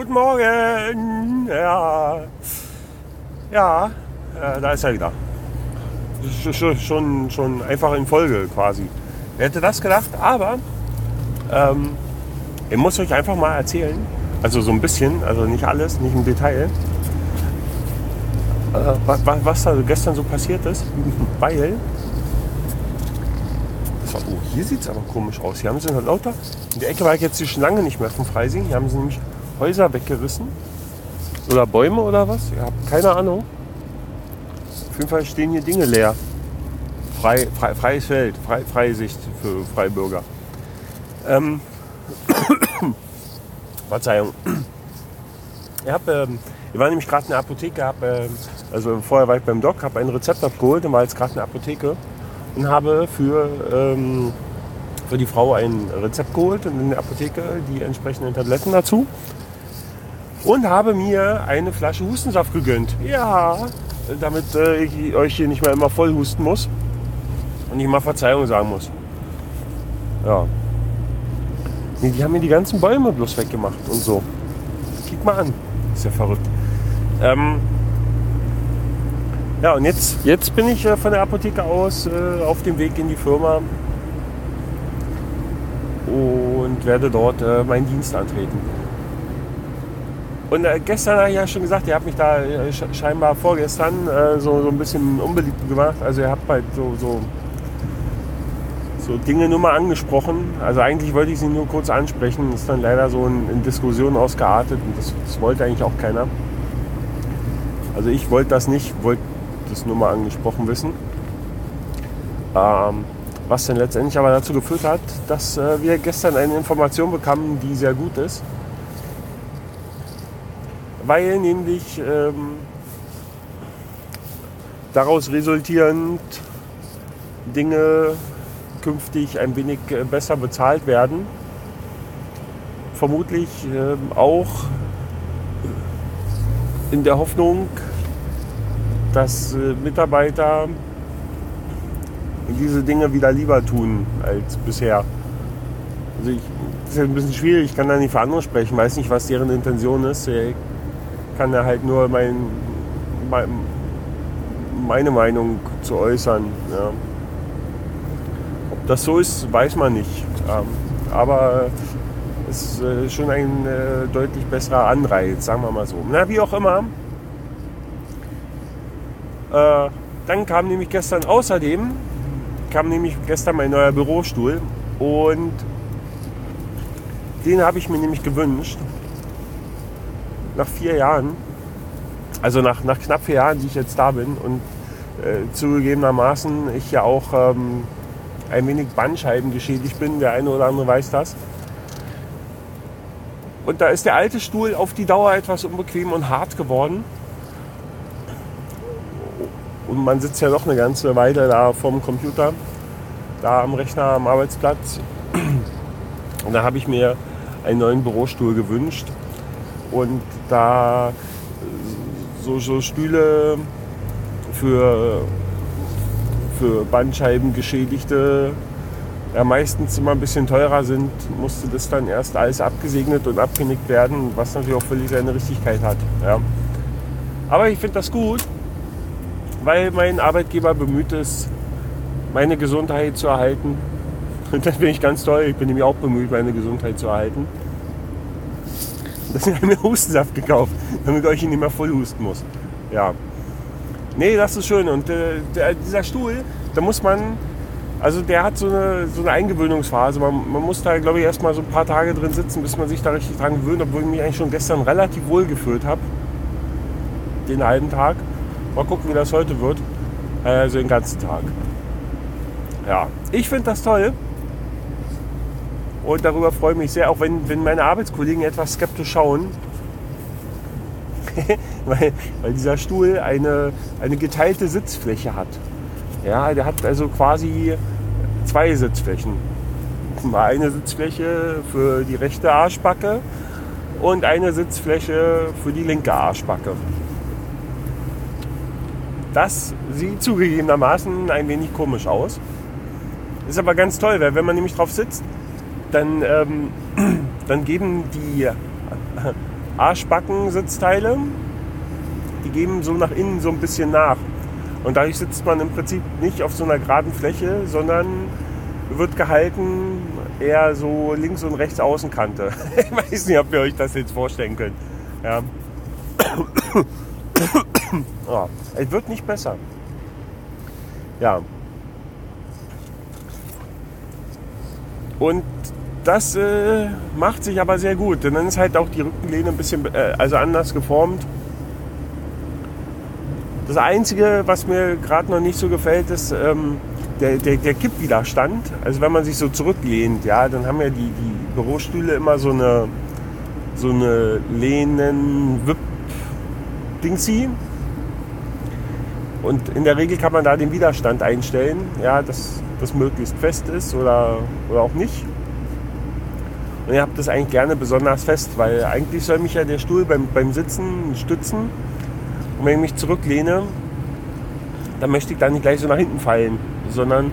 Guten Morgen. Ja. Ja, äh, da ist er wieder. Schon, schon, schon einfach in Folge quasi. Wer hätte das gedacht? Aber ähm, ich muss euch einfach mal erzählen, also so ein bisschen, also nicht alles, nicht im Detail, äh, was, was da gestern so passiert ist, weil oh, hier sieht es aber komisch aus. Hier haben sie noch lauter. In der Ecke war ich jetzt schon lange nicht mehr vom Freising. Hier haben sie nämlich Häuser weggerissen. Oder Bäume oder was? Ich habe keine Ahnung. Auf jeden Fall stehen hier Dinge leer. Frei, frei, freies Feld, frei, freie Sicht für Freibürger. Ähm, Verzeihung. Ich, hab, ähm, ich war nämlich gerade in der Apotheke, hab, äh, also vorher war ich beim Doc, habe ein Rezept abgeholt und war jetzt gerade in der Apotheke und habe für, ähm, für die Frau ein Rezept geholt und in der Apotheke die entsprechenden Tabletten dazu. Und habe mir eine Flasche Hustensaft gegönnt. Ja, damit äh, ich euch hier nicht mehr immer voll husten muss und nicht mal Verzeihung sagen muss. Ja. Nee, die haben mir die ganzen Bäume bloß weggemacht und so. Guck mal an. Ist ja verrückt. Ähm, ja, und jetzt, jetzt bin ich äh, von der Apotheke aus äh, auf dem Weg in die Firma und werde dort äh, meinen Dienst antreten. Und äh, gestern habe ich ja schon gesagt, ihr habt mich da äh, scheinbar vorgestern äh, so, so ein bisschen unbeliebt gemacht. Also ihr habt halt so, so, so Dinge nur mal angesprochen. Also eigentlich wollte ich sie nur kurz ansprechen. Ist dann leider so in, in Diskussionen ausgeartet und das, das wollte eigentlich auch keiner. Also ich wollte das nicht, wollte das nur mal angesprochen wissen. Ähm, was dann letztendlich aber dazu geführt hat, dass äh, wir gestern eine Information bekamen, die sehr gut ist. Weil nämlich ähm, daraus resultierend Dinge künftig ein wenig äh, besser bezahlt werden. Vermutlich äh, auch in der Hoffnung, dass äh, Mitarbeiter diese Dinge wieder lieber tun als bisher. Also ich, das ist ein bisschen schwierig, ich kann da nicht für andere sprechen, weiß nicht, was deren Intention ist. Ich kann da halt nur mein, mein meine Meinung zu äußern. Ja. Ob das so ist, weiß man nicht. Ähm, aber es ist äh, schon ein äh, deutlich besserer Anreiz, sagen wir mal so. Na, wie auch immer, äh, dann kam nämlich gestern außerdem, kam nämlich gestern mein neuer Bürostuhl und den habe ich mir nämlich gewünscht. Nach vier Jahren, also nach, nach knapp vier Jahren, die ich jetzt da bin und äh, zugegebenermaßen ich ja auch ähm, ein wenig Bandscheiben geschädigt bin, der eine oder andere weiß das. Und da ist der alte Stuhl auf die Dauer etwas unbequem und hart geworden. Und man sitzt ja doch eine ganze Weile da vorm Computer, da am Rechner am Arbeitsplatz. Und da habe ich mir einen neuen Bürostuhl gewünscht. Und da so, so Stühle für, für Bandscheibengeschädigte ja, meistens immer ein bisschen teurer sind, musste das dann erst alles abgesegnet und abgenickt werden, was natürlich auch völlig seine Richtigkeit hat. Ja. Aber ich finde das gut, weil mein Arbeitgeber bemüht ist, meine Gesundheit zu erhalten. Und das bin ich ganz toll. Ich bin nämlich auch bemüht, meine Gesundheit zu erhalten. Habe ich mir Hustensaft gekauft, damit ich euch nicht mehr voll husten muss. Ja. Nee, das ist schön. Und äh, der, dieser Stuhl, da muss man, also der hat so eine, so eine Eingewöhnungsphase. Man, man muss da, glaube ich, erstmal so ein paar Tage drin sitzen, bis man sich da richtig dran gewöhnt, obwohl ich mich eigentlich schon gestern relativ wohl gefühlt habe. Den halben Tag. Mal gucken, wie das heute wird. Also den ganzen Tag. Ja, ich finde das toll. Und darüber freue ich mich sehr, auch wenn, wenn meine Arbeitskollegen etwas skeptisch schauen. weil, weil dieser Stuhl eine, eine geteilte Sitzfläche hat. Ja, der hat also quasi zwei Sitzflächen. Eine Sitzfläche für die rechte Arschbacke und eine Sitzfläche für die linke Arschbacke. Das sieht zugegebenermaßen ein wenig komisch aus. Ist aber ganz toll, weil wenn man nämlich drauf sitzt, dann, ähm, dann geben die, Arschbacken-Sitzteile. Die geben so nach innen so ein bisschen nach. Und dadurch sitzt man im Prinzip nicht auf so einer geraden Fläche, sondern wird gehalten eher so links und rechts Außenkante. Ich weiß nicht, ob ihr euch das jetzt vorstellen könnt. Ja. oh, es wird nicht besser. Ja. Und das äh, macht sich aber sehr gut. Denn dann ist halt auch die Rückenlehne ein bisschen äh, also anders geformt. Das Einzige, was mir gerade noch nicht so gefällt, ist ähm, der, der, der Kippwiderstand. Also wenn man sich so zurücklehnt, ja, dann haben ja die, die Bürostühle immer so eine, so eine Lehnen-Wipp-Dingsi. Und in der Regel kann man da den Widerstand einstellen, ja, dass das möglichst fest ist oder, oder auch nicht. Und ihr habt das eigentlich gerne besonders fest, weil eigentlich soll mich ja der Stuhl beim, beim Sitzen stützen. Und wenn ich mich zurücklehne, dann möchte ich da nicht gleich so nach hinten fallen, sondern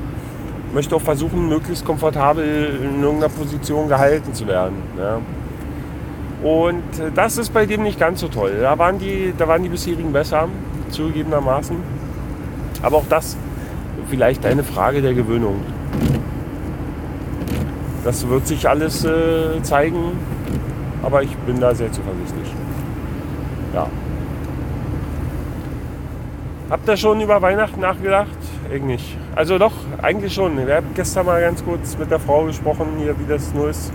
möchte auch versuchen, möglichst komfortabel in irgendeiner Position gehalten zu werden. Ja. Und das ist bei dem nicht ganz so toll. Da waren die, da waren die bisherigen besser, zugegebenermaßen. Aber auch das vielleicht eine Frage der Gewöhnung. Das wird sich alles äh, zeigen, aber ich bin da sehr zuversichtlich. Ja. Habt ihr schon über Weihnachten nachgedacht? Ich nicht. Also doch, eigentlich schon. Wir haben gestern mal ganz kurz mit der Frau gesprochen, hier, wie das nur ist.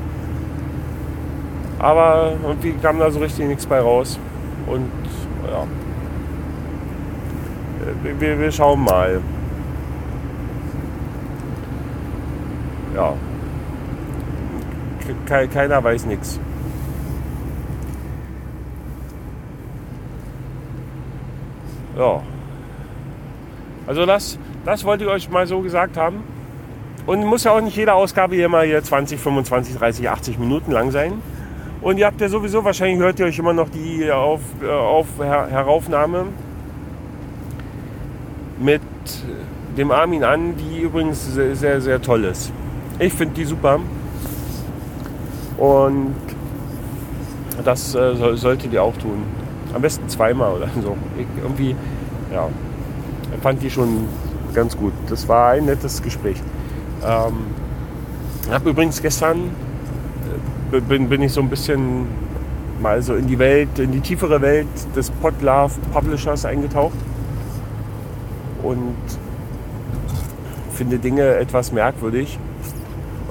Aber irgendwie kam da so richtig nichts bei raus. Und ja. Wir, wir schauen mal. Ja. Keiner weiß nichts. Ja. Also das, das wollte ich euch mal so gesagt haben. Und muss ja auch nicht jede Ausgabe hier mal hier 20, 25, 30, 80 Minuten lang sein. Und ihr habt ja sowieso, wahrscheinlich hört ihr euch immer noch die auf, äh, auf Her Heraufnahme mit dem Armin an, die übrigens sehr, sehr, sehr toll ist. Ich finde die super. Und das äh, solltet ihr auch tun. Am besten zweimal oder so. Ich, irgendwie, ja fand die schon ganz gut. Das war ein nettes Gespräch. Ähm, habe übrigens gestern äh, bin, bin ich so ein bisschen mal so in die Welt, in die tiefere Welt des Podlove Publishers eingetaucht und finde Dinge etwas merkwürdig.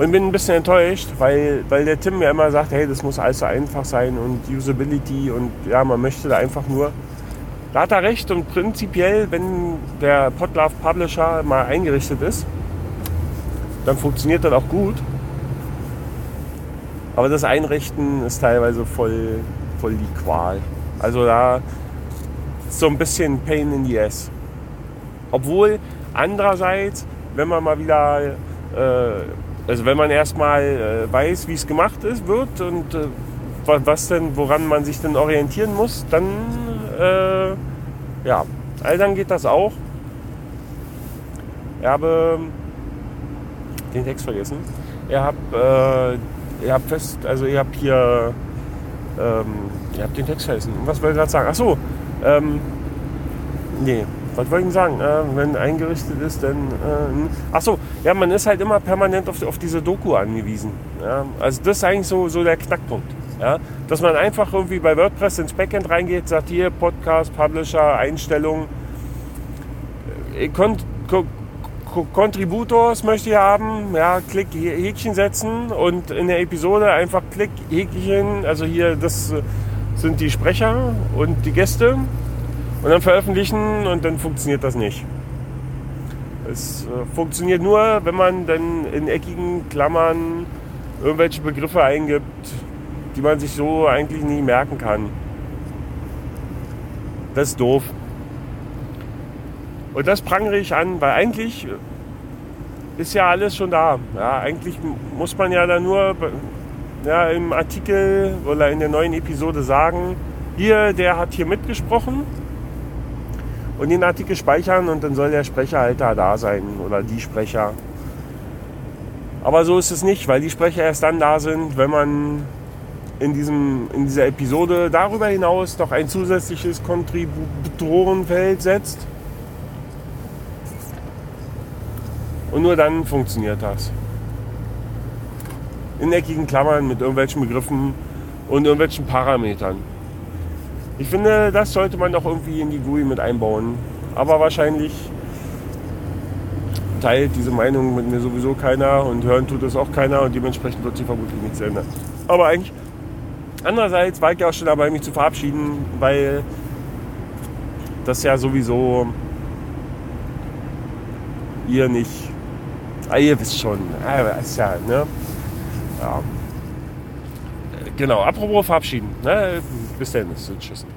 Und bin ein bisschen enttäuscht, weil, weil der Tim mir immer sagt, hey, das muss alles so einfach sein und Usability und ja, man möchte da einfach nur da hat er recht und prinzipiell, wenn der Podlove Publisher mal eingerichtet ist, dann funktioniert das auch gut. Aber das Einrichten ist teilweise voll, voll die Qual. Also da ist so ein bisschen Pain in the Ass. Obwohl andererseits, wenn man mal wieder, äh, also wenn man erstmal äh, weiß, wie es gemacht ist, wird und äh, was denn, woran man sich denn orientieren muss, dann äh, ja, also dann geht das auch. Ich habe den Text vergessen. Ihr habt, äh, ihr fest, also ihr habt hier, ähm, ihr habt den Text vergessen. Was wollte ich gerade sagen? Ach so, ähm, nee, was wollte ich denn sagen? Äh, wenn eingerichtet ist, dann. Äh, ach so, ja, man ist halt immer permanent auf, auf diese Doku angewiesen. Ja? Also das ist eigentlich so, so der Knackpunkt. Ja? Dass man einfach irgendwie bei WordPress ins Backend reingeht, sagt hier Podcast, Publisher, Einstellungen. Äh, Contributors möchte ich haben, ja, Klick, Häkchen setzen und in der Episode einfach Klick, Häkchen, also hier, das sind die Sprecher und die Gäste und dann veröffentlichen und dann funktioniert das nicht. Es äh, funktioniert nur, wenn man dann in eckigen Klammern irgendwelche Begriffe eingibt, die man sich so eigentlich nie merken kann. Das ist doof. Und das prangere ich an, weil eigentlich ist ja alles schon da. Ja, eigentlich muss man ja da nur ja, im Artikel oder in der neuen Episode sagen, hier, der hat hier mitgesprochen und den Artikel speichern und dann soll der Sprecher halt da, da sein oder die Sprecher. Aber so ist es nicht, weil die Sprecher erst dann da sind, wenn man in, diesem, in dieser Episode darüber hinaus noch ein zusätzliches Kontributorenfeld setzt. Und nur dann funktioniert das. In eckigen Klammern mit irgendwelchen Begriffen und irgendwelchen Parametern. Ich finde, das sollte man doch irgendwie in die GUI mit einbauen. Aber wahrscheinlich teilt diese Meinung mit mir sowieso keiner und hören tut es auch keiner und dementsprechend wird sie vermutlich nichts ändern. Aber eigentlich, andererseits war ich ja auch schon dabei, mich zu verabschieden, weil das ja sowieso ihr nicht, ah, ihr wisst schon, ah, ist ja, ne? Ja. Genau, apropos verabschieden. Ne? Bis dann, tschüss.